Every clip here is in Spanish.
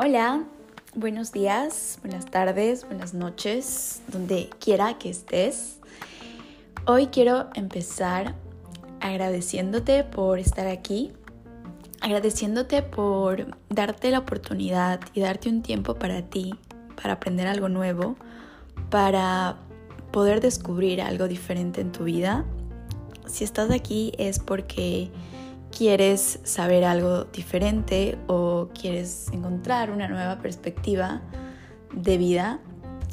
Hola, buenos días, buenas tardes, buenas noches, donde quiera que estés. Hoy quiero empezar agradeciéndote por estar aquí, agradeciéndote por darte la oportunidad y darte un tiempo para ti, para aprender algo nuevo, para poder descubrir algo diferente en tu vida. Si estás aquí es porque quieres saber algo diferente o quieres encontrar una nueva perspectiva de vida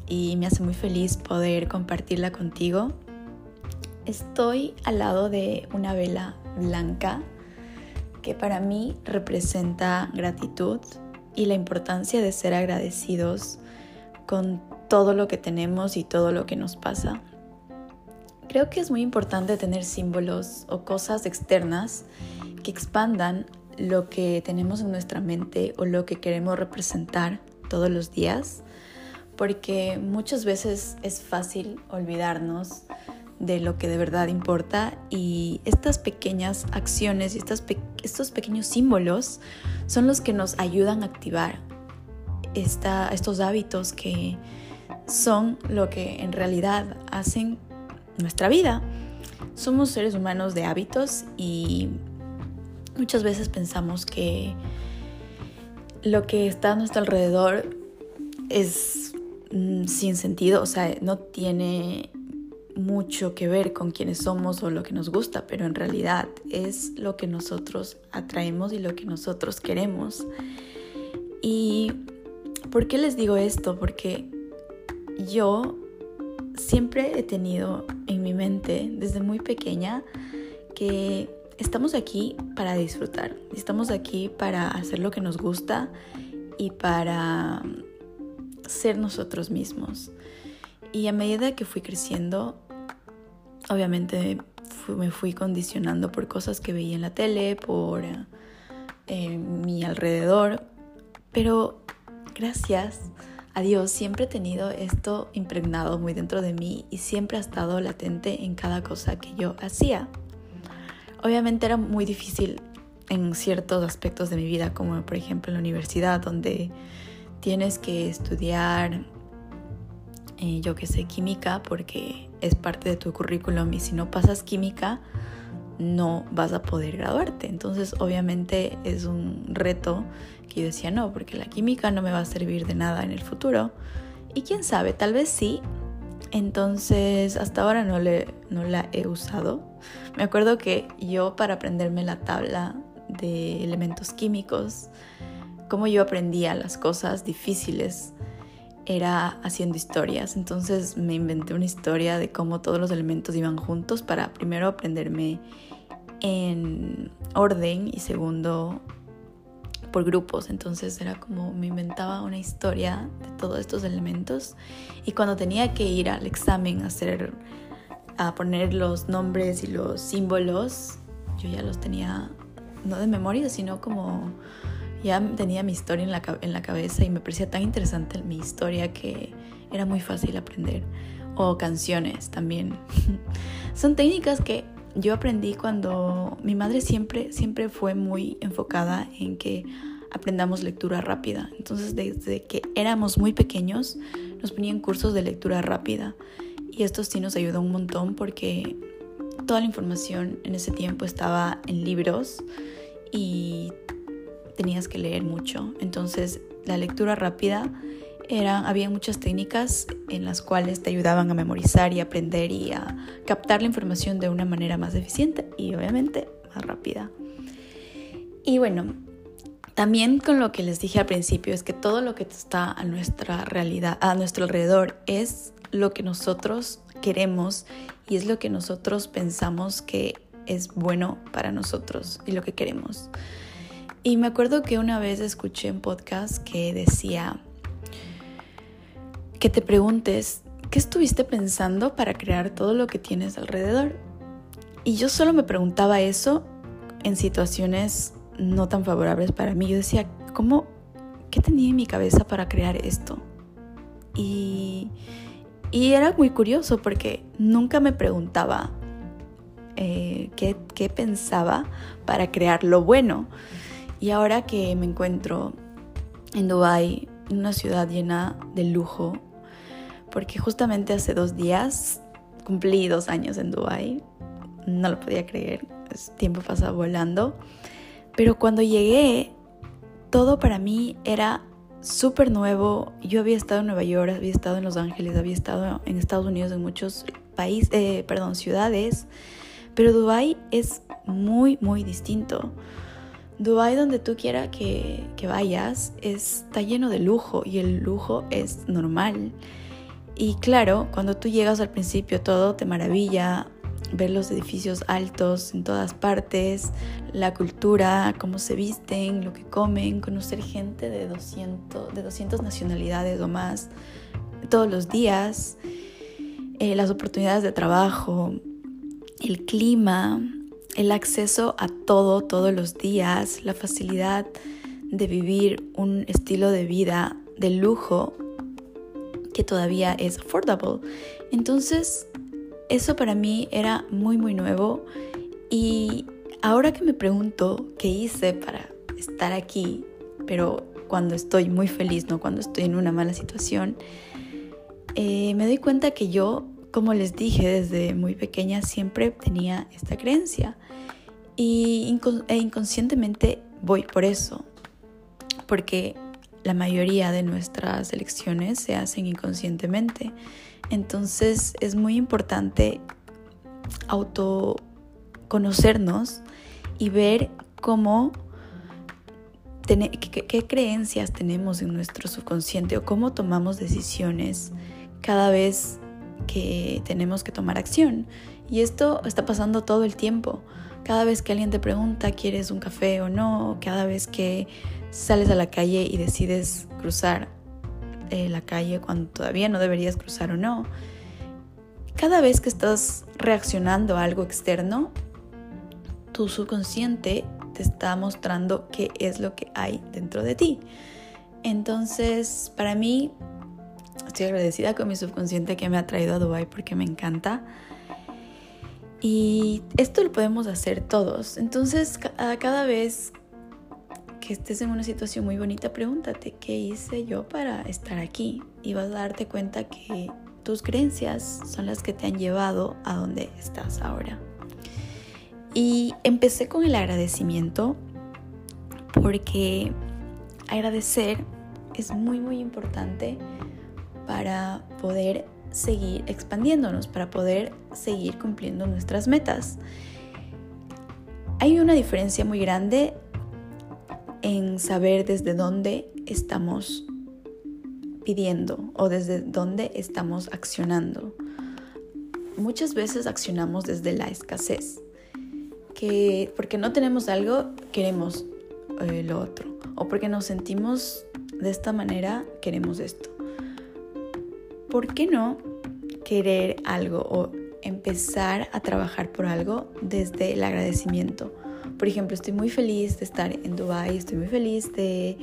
y me hace muy feliz poder compartirla contigo. Estoy al lado de una vela blanca que para mí representa gratitud y la importancia de ser agradecidos con todo lo que tenemos y todo lo que nos pasa. Creo que es muy importante tener símbolos o cosas externas que expandan lo que tenemos en nuestra mente o lo que queremos representar todos los días, porque muchas veces es fácil olvidarnos de lo que de verdad importa y estas pequeñas acciones y estos pequeños símbolos son los que nos ayudan a activar estos hábitos que son lo que en realidad hacen nuestra vida. Somos seres humanos de hábitos y Muchas veces pensamos que lo que está a nuestro alrededor es mm, sin sentido, o sea, no tiene mucho que ver con quiénes somos o lo que nos gusta, pero en realidad es lo que nosotros atraemos y lo que nosotros queremos. ¿Y por qué les digo esto? Porque yo siempre he tenido en mi mente desde muy pequeña que estamos aquí para disfrutar, estamos aquí para hacer lo que nos gusta y para ser nosotros mismos. Y a medida que fui creciendo, obviamente me fui condicionando por cosas que veía en la tele, por eh, mi alrededor, pero gracias a Dios siempre he tenido esto impregnado muy dentro de mí y siempre ha estado latente en cada cosa que yo hacía. Obviamente era muy difícil en ciertos aspectos de mi vida, como por ejemplo en la universidad, donde tienes que estudiar, eh, yo que sé, química, porque es parte de tu currículum y si no pasas química, no vas a poder graduarte. Entonces, obviamente es un reto que yo decía, no, porque la química no me va a servir de nada en el futuro. Y quién sabe, tal vez sí, entonces, hasta ahora no, le, no la he usado. Me acuerdo que yo para aprenderme la tabla de elementos químicos, como yo aprendía las cosas difíciles, era haciendo historias. Entonces me inventé una historia de cómo todos los elementos iban juntos para primero aprenderme en orden y segundo por grupos, entonces era como me inventaba una historia de todos estos elementos y cuando tenía que ir al examen a hacer a poner los nombres y los símbolos, yo ya los tenía no de memoria, sino como ya tenía mi historia en la, en la cabeza y me parecía tan interesante mi historia que era muy fácil aprender. O canciones también. Son técnicas que yo aprendí cuando mi madre siempre, siempre fue muy enfocada en que aprendamos lectura rápida. Entonces desde que éramos muy pequeños nos ponían cursos de lectura rápida y esto sí nos ayudó un montón porque toda la información en ese tiempo estaba en libros y tenías que leer mucho. Entonces la lectura rápida era, había muchas técnicas en las cuales te ayudaban a memorizar y aprender y a captar la información de una manera más eficiente y obviamente más rápida. Y bueno, también con lo que les dije al principio es que todo lo que está a nuestra realidad, a nuestro alrededor es lo que nosotros queremos y es lo que nosotros pensamos que es bueno para nosotros y lo que queremos. Y me acuerdo que una vez escuché un podcast que decía, que te preguntes, ¿qué estuviste pensando para crear todo lo que tienes alrededor? Y yo solo me preguntaba eso en situaciones no tan favorables para mí. Yo decía, ¿cómo, qué tenía en mi cabeza para crear esto? Y, y era muy curioso porque nunca me preguntaba eh, qué, qué pensaba para crear lo bueno. Y ahora que me encuentro en Dubai, una ciudad llena de lujo, porque justamente hace dos días cumplí dos años en Dubai. No lo podía creer, el tiempo pasa volando. Pero cuando llegué, todo para mí era súper nuevo. Yo había estado en Nueva York, había estado en Los Ángeles, había estado en Estados Unidos en muchos países, eh, perdón, ciudades, pero Dubai es muy, muy distinto. Dubai, donde tú quieras que, que vayas, está lleno de lujo y el lujo es normal. Y claro, cuando tú llegas al principio todo te maravilla, ver los edificios altos en todas partes, la cultura, cómo se visten, lo que comen, conocer gente de 200, de 200 nacionalidades o más todos los días, eh, las oportunidades de trabajo, el clima, el acceso a todo todos los días, la facilidad de vivir un estilo de vida de lujo que todavía es affordable. Entonces, eso para mí era muy, muy nuevo. Y ahora que me pregunto qué hice para estar aquí, pero cuando estoy muy feliz, no cuando estoy en una mala situación, eh, me doy cuenta que yo, como les dije desde muy pequeña, siempre tenía esta creencia. Y e inconscientemente voy por eso, porque la mayoría de nuestras elecciones se hacen inconscientemente. Entonces es muy importante autoconocernos y ver cómo qué, creencias tenemos en nuestro subconsciente o cómo tomamos decisiones cada vez que tenemos que tomar acción. Y esto está pasando todo el tiempo. Cada vez que alguien te pregunta, ¿quieres un café o no? Cada vez que sales a la calle y decides cruzar eh, la calle cuando todavía no deberías cruzar o no. Cada vez que estás reaccionando a algo externo, tu subconsciente te está mostrando qué es lo que hay dentro de ti. Entonces, para mí, estoy agradecida con mi subconsciente que me ha traído a Dubai porque me encanta. Y esto lo podemos hacer todos. Entonces, cada vez que estés en una situación muy bonita, pregúntate, ¿qué hice yo para estar aquí? Y vas a darte cuenta que tus creencias son las que te han llevado a donde estás ahora. Y empecé con el agradecimiento porque agradecer es muy muy importante para poder seguir expandiéndonos, para poder seguir cumpliendo nuestras metas. Hay una diferencia muy grande en saber desde dónde estamos pidiendo o desde dónde estamos accionando. Muchas veces accionamos desde la escasez, que porque no tenemos algo queremos eh, lo otro, o porque nos sentimos de esta manera queremos esto. ¿Por qué no querer algo o empezar a trabajar por algo desde el agradecimiento? Por ejemplo, estoy muy feliz de estar en Dubai, estoy muy feliz de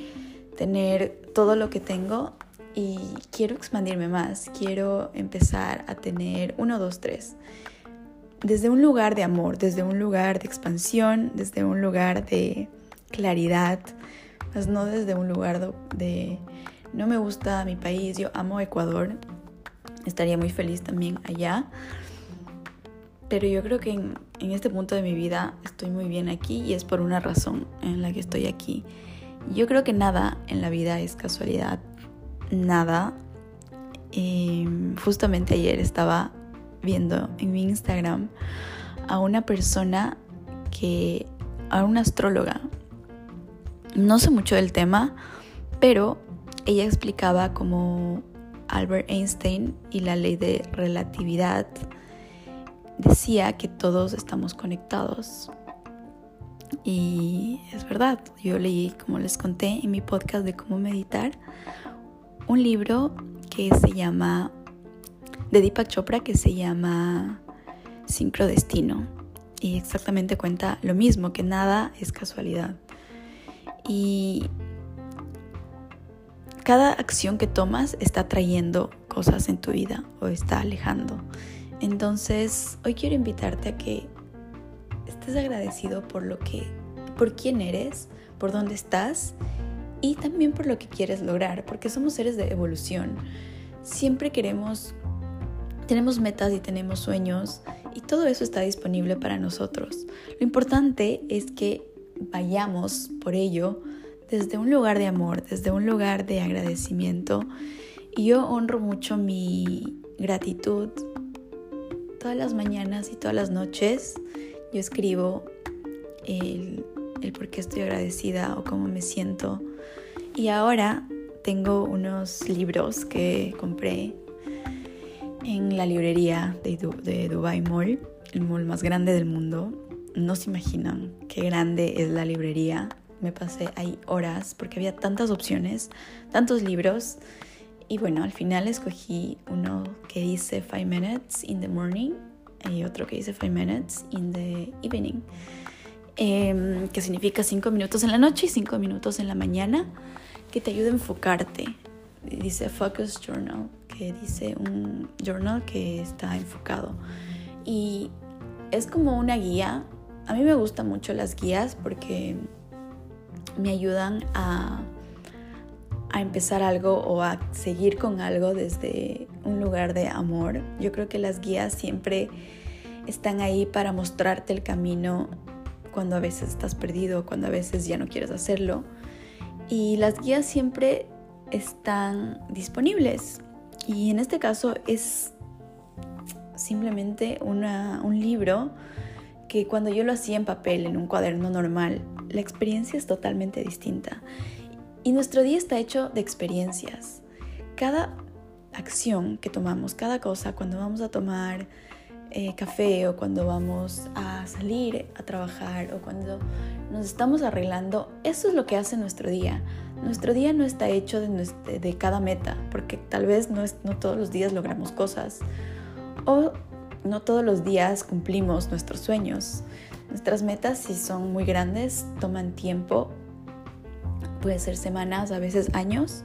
tener todo lo que tengo y quiero expandirme más, quiero empezar a tener uno, dos, tres. Desde un lugar de amor, desde un lugar de expansión, desde un lugar de claridad, más no desde un lugar de no me gusta mi país, yo amo Ecuador, estaría muy feliz también allá. Pero yo creo que en, este punto de mi vida estoy muy bien aquí y es por una razón en la que estoy aquí. Yo creo que nada en la vida es casualidad, nada. Em, justamente ayer estaba viendo en mi Instagram a una persona que, a una astróloga. No sé mucho del tema, pero ella explicaba como Albert Einstein y la ley de relatividad decía que todos estamos conectados. Y es verdad, yo leí, como les conté en mi podcast de cómo meditar, un libro que se llama, de Deepak Chopra, que se llama Sincrodestino. Y exactamente cuenta lo mismo, que nada es casualidad. Y cada acción que tomas está trayendo cosas en tu vida o está alejando. Entonces, hoy quiero invitarte a que estés agradecido por lo que, por quién eres, por dónde estás y también por lo que quieres lograr, porque somos seres de evolución. Siempre queremos, tenemos metas y tenemos sueños y todo eso está disponible para nosotros. Lo importante es que vayamos por ello desde un lugar de amor, desde un lugar de agradecimiento. Y yo honro mucho mi gratitud todas las mañanas y todas las noches. Yo escribo el, el por qué estoy agradecida o cómo me siento. Y ahora tengo unos libros que compré en la librería de, de Dubai Mall, el mall más grande del mundo. No se imaginan qué grande es la librería. Me pasé ahí horas porque había tantas opciones, tantos libros. Y bueno, al final escogí uno que dice 5 minutes in the morning y otro que dice 5 minutes in the evening, em, que significa 5 minutos en la noche y 5 minutos en la mañana, que te ayuda a enfocarte. Dice Focus Journal, que dice un journal que está enfocado. Y es como una guía. A mí me gustan mucho las guías porque me ayudan a, a empezar algo o a seguir con algo desde un lugar de amor. Yo creo que las guías siempre están ahí para mostrarte el camino cuando a veces estás perdido, cuando a veces ya no quieres hacerlo. Y las guías siempre están disponibles. Y en este caso es simplemente un libro que cuando yo lo hacía en papel, en un cuaderno normal, la experiencia es totalmente distinta. Y nuestro día está hecho de experiencias. Cada acción que tomamos, cada cosa, cuando vamos a tomar eh, café o cuando vamos a salir a trabajar o cuando nos estamos arreglando, eso es lo que hace nuestro día. Nuestro día no está hecho de, cada meta, porque tal vez no todos los días logramos cosas o no todos los días cumplimos nuestros sueños. Nuestras metas, si son muy grandes, toman tiempo, puede ser semanas, a veces años,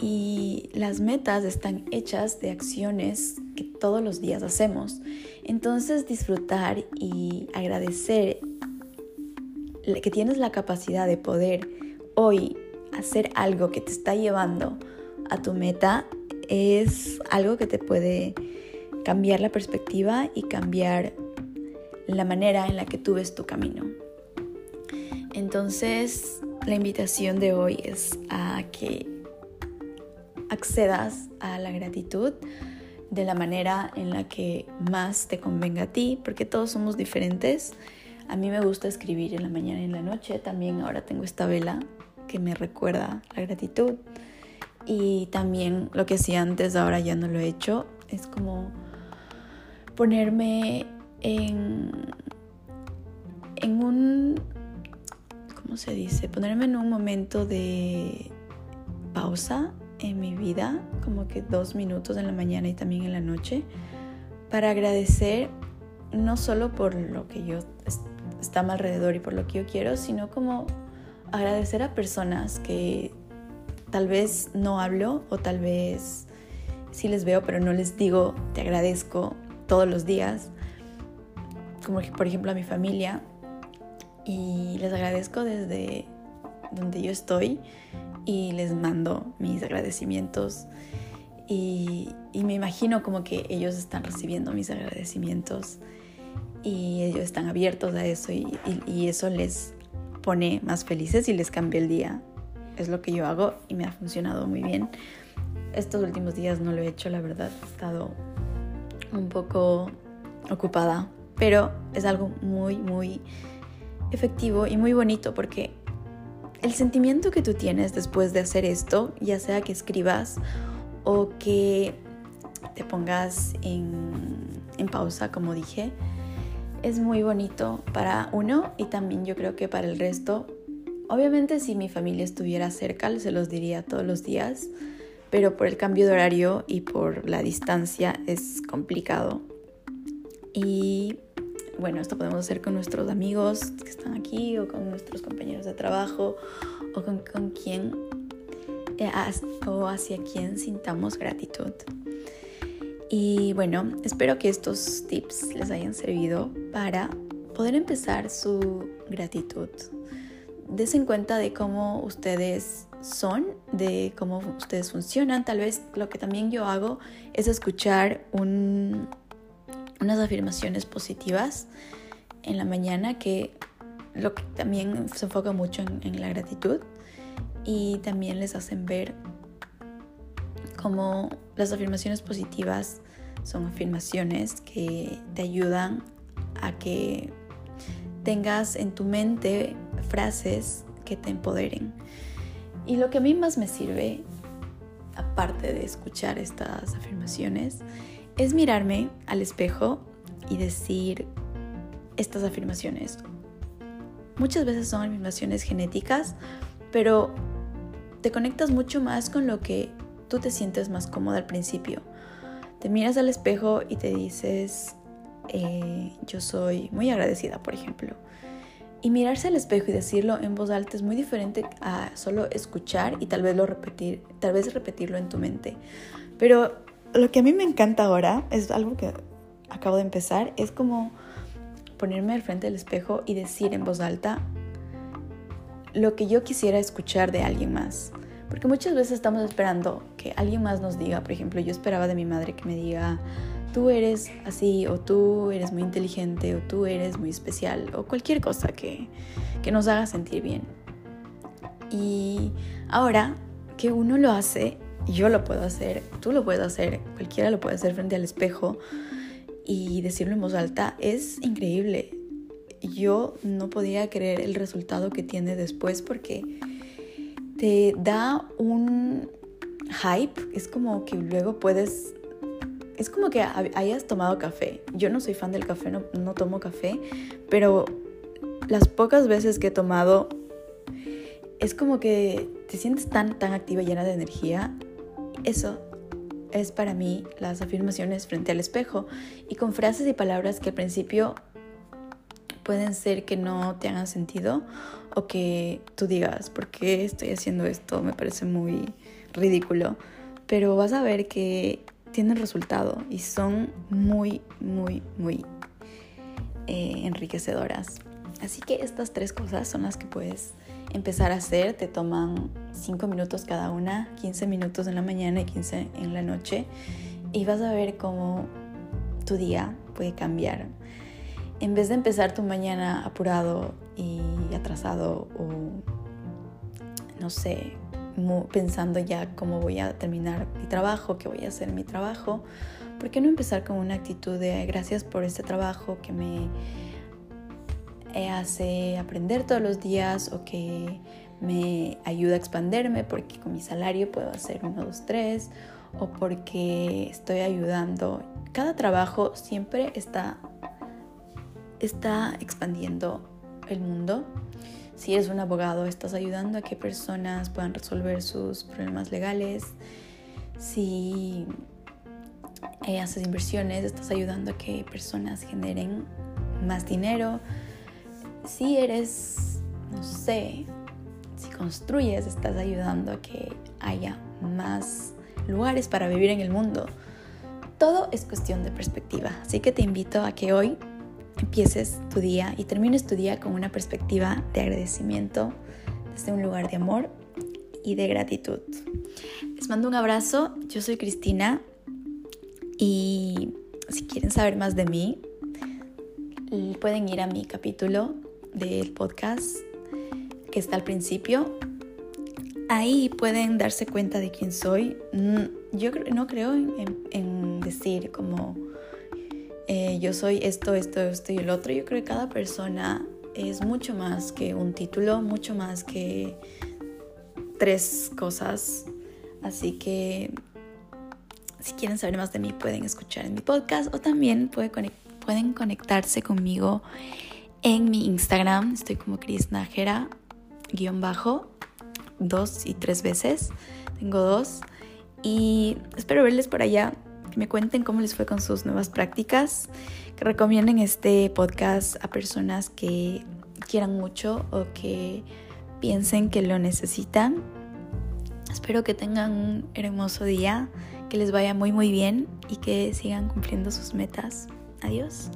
y las metas están hechas de acciones que todos los días hacemos. Entonces disfrutar y agradecer que tienes la capacidad de poder hoy hacer algo que te está llevando a tu meta es algo que te puede cambiar la perspectiva y cambiar la manera en la que tú ves tu camino. Entonces, la invitación de hoy es a que accedas a la gratitud de la manera en la que más te convenga a ti, porque todos somos diferentes. A mí me gusta escribir en la mañana y en la noche. También ahora tengo esta vela que me recuerda la gratitud. Y también lo que hacía antes, ahora ya no lo he hecho. Es como ponerme en, en un, ¿cómo se dice? Ponerme en un momento de pausa en mi vida, como que dos minutos en la mañana y también en la noche, para agradecer no solo por lo que yo está a mi alrededor y por lo que yo quiero, sino como agradecer a personas que tal vez no hablo o tal vez sí les veo, pero no les digo te agradezco todos los días, como por ejemplo a mi familia, y les agradezco desde donde yo estoy y les mando mis agradecimientos y, me imagino como que ellos están recibiendo mis agradecimientos y ellos están abiertos a eso y, y, eso les pone más felices y les cambia el día. Es lo que yo hago y me ha funcionado muy bien. Estos últimos días no lo he hecho, la verdad, he estado un poco ocupada, pero es algo muy, muy efectivo y muy bonito porque el sentimiento que tú tienes después de hacer esto, ya sea que escribas o que te pongas en, pausa, como dije, es muy bonito para uno y también yo creo que para el resto. Obviamente si mi familia estuviera cerca, se los diría todos los días, pero por el cambio de horario y por la distancia es complicado. Y bueno, esto podemos hacer con nuestros amigos que están aquí o con nuestros compañeros de trabajo o con, quien eh, o hacia quien sintamos gratitud. Y bueno, espero que estos tips les hayan servido para poder empezar su gratitud. Des en cuenta de cómo ustedes son, de cómo ustedes funcionan. Tal vez lo que también yo hago es escuchar unas afirmaciones positivas en la mañana que también se enfoca mucho en, la gratitud y también les hacen ver cómo las afirmaciones positivas son afirmaciones que te ayudan a que tengas en tu mente frases que te empoderen. Y lo que a mí más me sirve, aparte de escuchar estas afirmaciones, es mirarme al espejo y decir estas afirmaciones. Muchas veces son afirmaciones genéticas, pero te conectas mucho más con lo que tú te sientes más cómoda al principio. Te miras al espejo y te dices, eh, yo soy muy agradecida, por ejemplo. Y mirarse al espejo y decirlo en voz alta es muy diferente a solo escuchar y tal vez lo repetir, tal vez repetirlo en tu mente. Pero lo que a mí me encanta ahora es algo que acabo de empezar, es como ponerme al frente del espejo y decir en voz alta lo que yo quisiera escuchar de alguien más. Porque muchas veces estamos esperando que alguien más nos diga, por ejemplo, yo esperaba de mi madre que me diga, tú eres así, o tú eres muy inteligente, o tú eres muy especial, o cualquier cosa que, que nos haga sentir bien. Y ahora que uno lo hace, yo lo puedo hacer, tú lo puedes hacer, cualquiera lo puede hacer frente al espejo y decirlo en voz alta, es increíble. Yo no podía creer el resultado que tiene después porque te da un hype, es como que luego puedes es como que hayas tomado café. Yo no soy fan del café, no, no, tomo café, pero las pocas veces que he tomado, es como que te sientes tan, tan activa, llena de energía. Eso es para mí las afirmaciones frente al espejo y con frases y palabras que al principio pueden ser que no te hagan sentido o que tú digas, ¿por qué estoy haciendo esto? Me parece muy ridículo. Pero vas a ver que tienen resultado y son muy, muy, muy eh, enriquecedoras. Así que estas tres cosas son las que puedes empezar a hacer. Te toman 5 minutos cada una, 15 minutos en la mañana y 15 en la noche. Y vas a ver cómo tu día puede cambiar. En vez de empezar tu mañana apurado y atrasado o, no sé, pensando ya cómo voy a terminar mi trabajo, qué voy a hacer mi trabajo, ¿por qué no empezar con una actitud de gracias por este trabajo que me hace aprender todos los días o que me ayuda a expanderme porque con mi salario puedo hacer uno, dos, tres o porque estoy ayudando. Cada trabajo siempre está, está expandiendo el mundo si eres un abogado, estás ayudando a que personas puedan resolver sus problemas legales. Si eh, haces inversiones, estás ayudando a que personas generen más dinero. Si eres, no sé, si construyes, estás ayudando a que haya más lugares para vivir en el mundo. Todo es cuestión de perspectiva. Así que te invito a que hoy empieces tu día y termines tu día con una perspectiva de agradecimiento desde un lugar de amor y de gratitud. Les mando un abrazo, yo soy Cristina y si quieren saber más de mí, pueden ir a mi capítulo del podcast que está al principio. Ahí pueden darse cuenta de quién soy. Mm, yo no creo en, decir como eh, yo soy esto, esto, esto y el otro. Yo creo que cada persona es mucho más que un título, mucho más que tres cosas. Así que si quieren saber más de mí pueden escuchar en mi podcast o también pueden conectarse conmigo en mi Instagram. Estoy como Cris Najera, guion bajo, dos y tres veces. Tengo dos. Y espero verles por allá que me cuenten cómo les fue con sus nuevas prácticas, que recomienden este podcast a personas que quieran mucho o que piensen que lo necesitan. Espero que tengan un hermoso día, que les vaya muy muy bien y que sigan cumpliendo sus metas. Adiós.